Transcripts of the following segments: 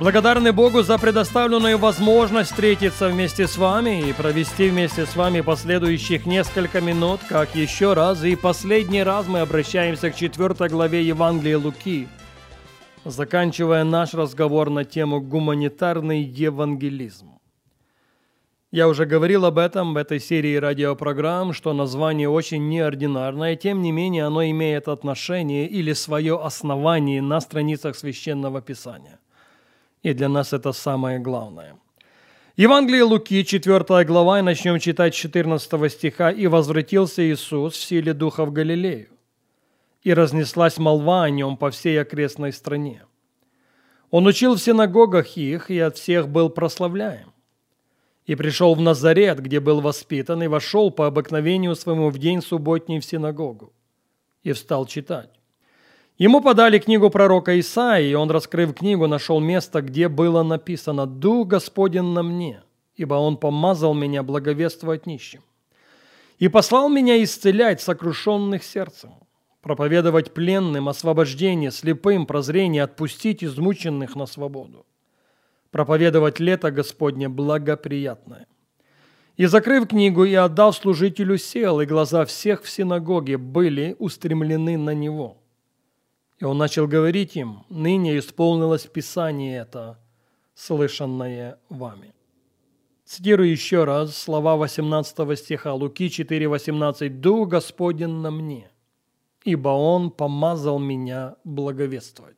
Благодарны Богу за предоставленную возможность встретиться вместе с вами и провести вместе с вами последующих несколько минут, как еще раз и последний раз мы обращаемся к четвертой главе Евангелия Луки, заканчивая наш разговор на тему «Гуманитарный евангелизм». Я уже говорил об этом в этой серии радиопрограмм, что название очень неординарное, тем не менее оно имеет отношение или свое основание на страницах Священного Писания и для нас это самое главное. Евангелие Луки, 4 глава, и начнем читать 14 стиха. «И возвратился Иисус в силе Духа в Галилею, и разнеслась молва о нем по всей окрестной стране. Он учил в синагогах их, и от всех был прославляем. И пришел в Назарет, где был воспитан, и вошел по обыкновению своему в день субботний в синагогу, и встал читать. Ему подали книгу пророка Исаии, и он, раскрыв книгу, нашел место, где было написано «Дух Господен на мне, ибо Он помазал меня благовествовать нищим, и послал меня исцелять сокрушенных сердцем, проповедовать пленным освобождение, слепым прозрение, отпустить измученных на свободу, проповедовать лето Господне благоприятное». И, закрыв книгу и отдав служителю, сел, и глаза всех в синагоге были устремлены на него – и он начал говорить им, ныне исполнилось Писание это, слышанное вами. Цитирую еще раз слова 18 стиха Луки 4,18. «Дух Господен на мне, ибо Он помазал меня благовествовать».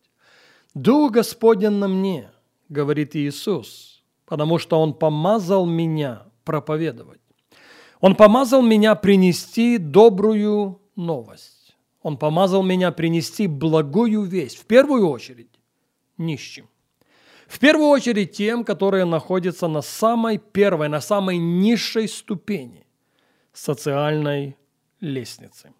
«Дух Господен на мне», говорит Иисус, потому что Он помазал меня проповедовать. Он помазал меня принести добрую новость. Он помазал меня принести благую весть, в первую очередь, нищим. В первую очередь тем, которые находятся на самой первой, на самой низшей ступени социальной лестницы.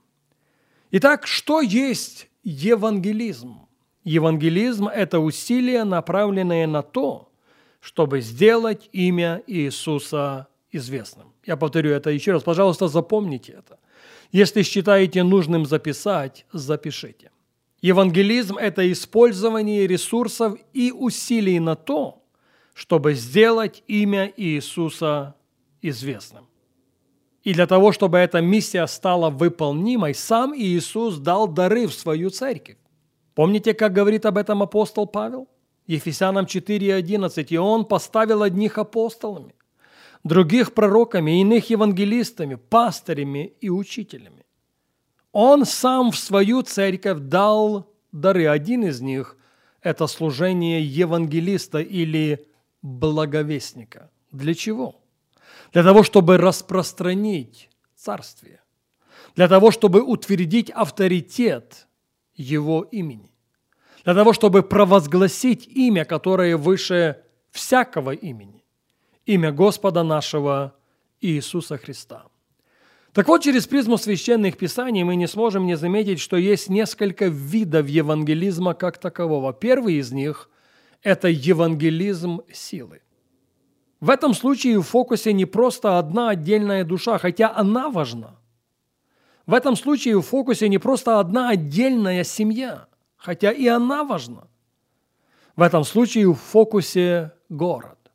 Итак, что есть евангелизм? Евангелизм – это усилия, направленные на то, чтобы сделать имя Иисуса известным. Я повторю это еще раз. Пожалуйста, запомните это. Если считаете нужным записать, запишите. Евангелизм – это использование ресурсов и усилий на то, чтобы сделать имя Иисуса известным. И для того, чтобы эта миссия стала выполнимой, сам Иисус дал дары в свою церковь. Помните, как говорит об этом апостол Павел? Ефесянам 4.11. «И он поставил одних апостолами, других пророками, иных евангелистами, пастырями и учителями. Он сам в свою церковь дал дары. Один из них – это служение евангелиста или благовестника. Для чего? Для того, чтобы распространить царствие. Для того, чтобы утвердить авторитет его имени. Для того, чтобы провозгласить имя, которое выше всякого имени имя Господа нашего Иисуса Христа. Так вот, через призму священных писаний мы не сможем не заметить, что есть несколько видов евангелизма как такового. Первый из них – это евангелизм силы. В этом случае в фокусе не просто одна отдельная душа, хотя она важна. В этом случае в фокусе не просто одна отдельная семья, хотя и она важна. В этом случае в фокусе город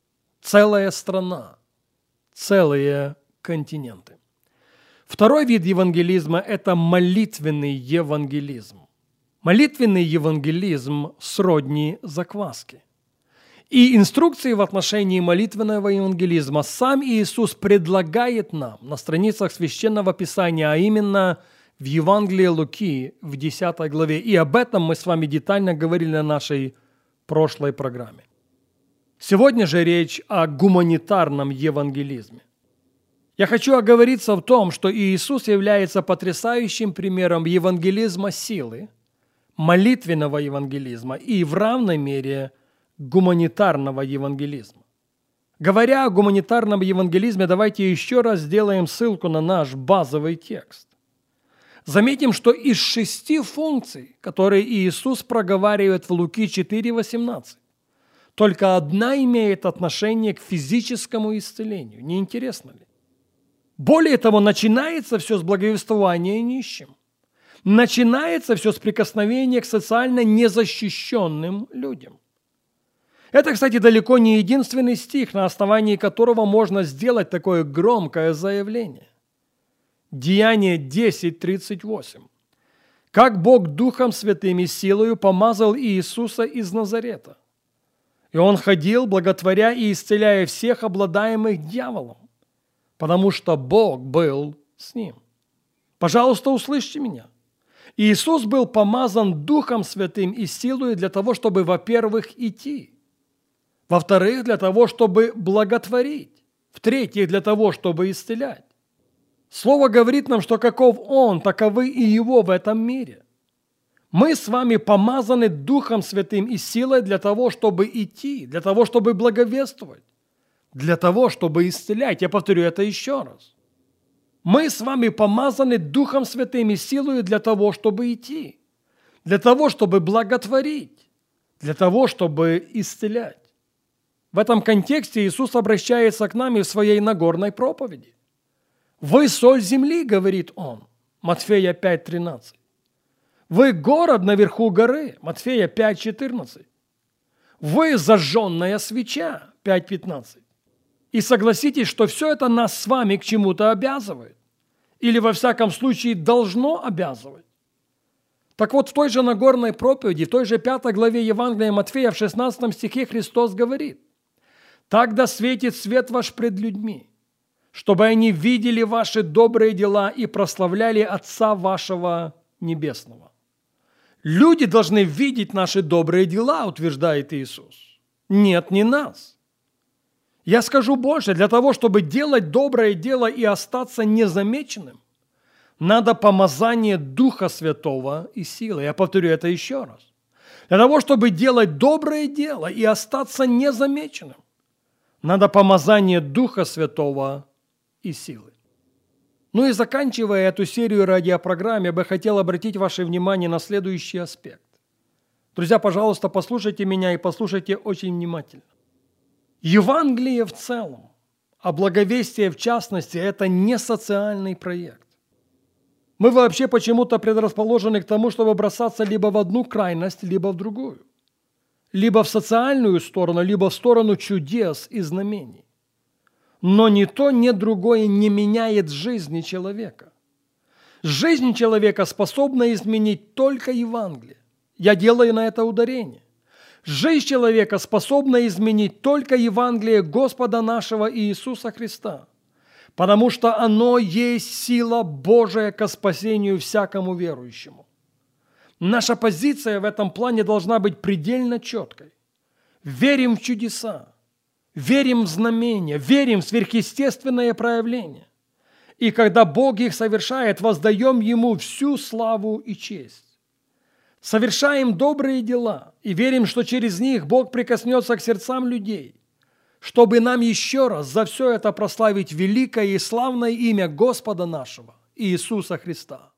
целая страна, целые континенты. Второй вид евангелизма – это молитвенный евангелизм. Молитвенный евангелизм сродни закваске. И инструкции в отношении молитвенного евангелизма сам Иисус предлагает нам на страницах Священного Писания, а именно в Евангелии Луки в 10 главе. И об этом мы с вами детально говорили на нашей прошлой программе. Сегодня же речь о гуманитарном евангелизме. Я хочу оговориться в том, что Иисус является потрясающим примером евангелизма силы, молитвенного евангелизма и в равной мере гуманитарного евангелизма. Говоря о гуманитарном евангелизме, давайте еще раз сделаем ссылку на наш базовый текст. Заметим, что из шести функций, которые Иисус проговаривает в Луки 4,18, только одна имеет отношение к физическому исцелению. Не интересно ли? Более того, начинается все с благовествования нищим. Начинается все с прикосновения к социально незащищенным людям. Это, кстати, далеко не единственный стих, на основании которого можно сделать такое громкое заявление. Деяние 10.38. Как Бог Духом Святым и силою помазал Иисуса из Назарета. И Он ходил, благотворя и исцеляя всех обладаемых дьяволом, потому что Бог был с ним. Пожалуйста, услышьте меня. Иисус был помазан Духом Святым и силой для того, чтобы, во-первых, идти. Во-вторых, для того, чтобы благотворить. В-третьих, для того, чтобы исцелять. Слово говорит нам, что каков Он, таковы и Его в этом мире. Мы с вами помазаны Духом Святым и силой для того, чтобы идти, для того, чтобы благовествовать, для того, чтобы исцелять. Я повторю это еще раз. Мы с вами помазаны Духом Святым и силой для того, чтобы идти, для того, чтобы благотворить, для того, чтобы исцелять. В этом контексте Иисус обращается к нам и в своей Нагорной проповеди. Вы соль земли, говорит он. Матфея 5.13. Вы город наверху горы. Матфея 5.14. Вы зажженная свеча. 5.15. И согласитесь, что все это нас с вами к чему-то обязывает. Или, во всяком случае, должно обязывать. Так вот, в той же Нагорной проповеди, в той же пятой главе Евангелия Матфея в 16 стихе Христос говорит, «Так да светит свет ваш пред людьми, чтобы они видели ваши добрые дела и прославляли Отца вашего Небесного. Люди должны видеть наши добрые дела, утверждает Иисус. Нет, не нас. Я скажу больше, для того, чтобы делать доброе дело и остаться незамеченным, надо помазание Духа Святого и силы. Я повторю это еще раз. Для того, чтобы делать доброе дело и остаться незамеченным, надо помазание Духа Святого и силы. Ну и заканчивая эту серию радиопрограмм, я бы хотел обратить ваше внимание на следующий аспект. Друзья, пожалуйста, послушайте меня и послушайте очень внимательно. Евангелие в целом, а благовестие в частности, это не социальный проект. Мы вообще почему-то предрасположены к тому, чтобы бросаться либо в одну крайность, либо в другую. Либо в социальную сторону, либо в сторону чудес и знамений. Но ни то, ни другое не меняет жизни человека. Жизнь человека способна изменить только Евангелие. Я делаю на это ударение. Жизнь человека способна изменить только Евангелие Господа нашего Иисуса Христа, потому что оно есть сила Божия ко спасению всякому верующему. Наша позиция в этом плане должна быть предельно четкой. Верим в чудеса, верим в знамения, верим в сверхъестественное проявление. И когда Бог их совершает, воздаем Ему всю славу и честь. Совершаем добрые дела и верим, что через них Бог прикоснется к сердцам людей, чтобы нам еще раз за все это прославить великое и славное имя Господа нашего, Иисуса Христа.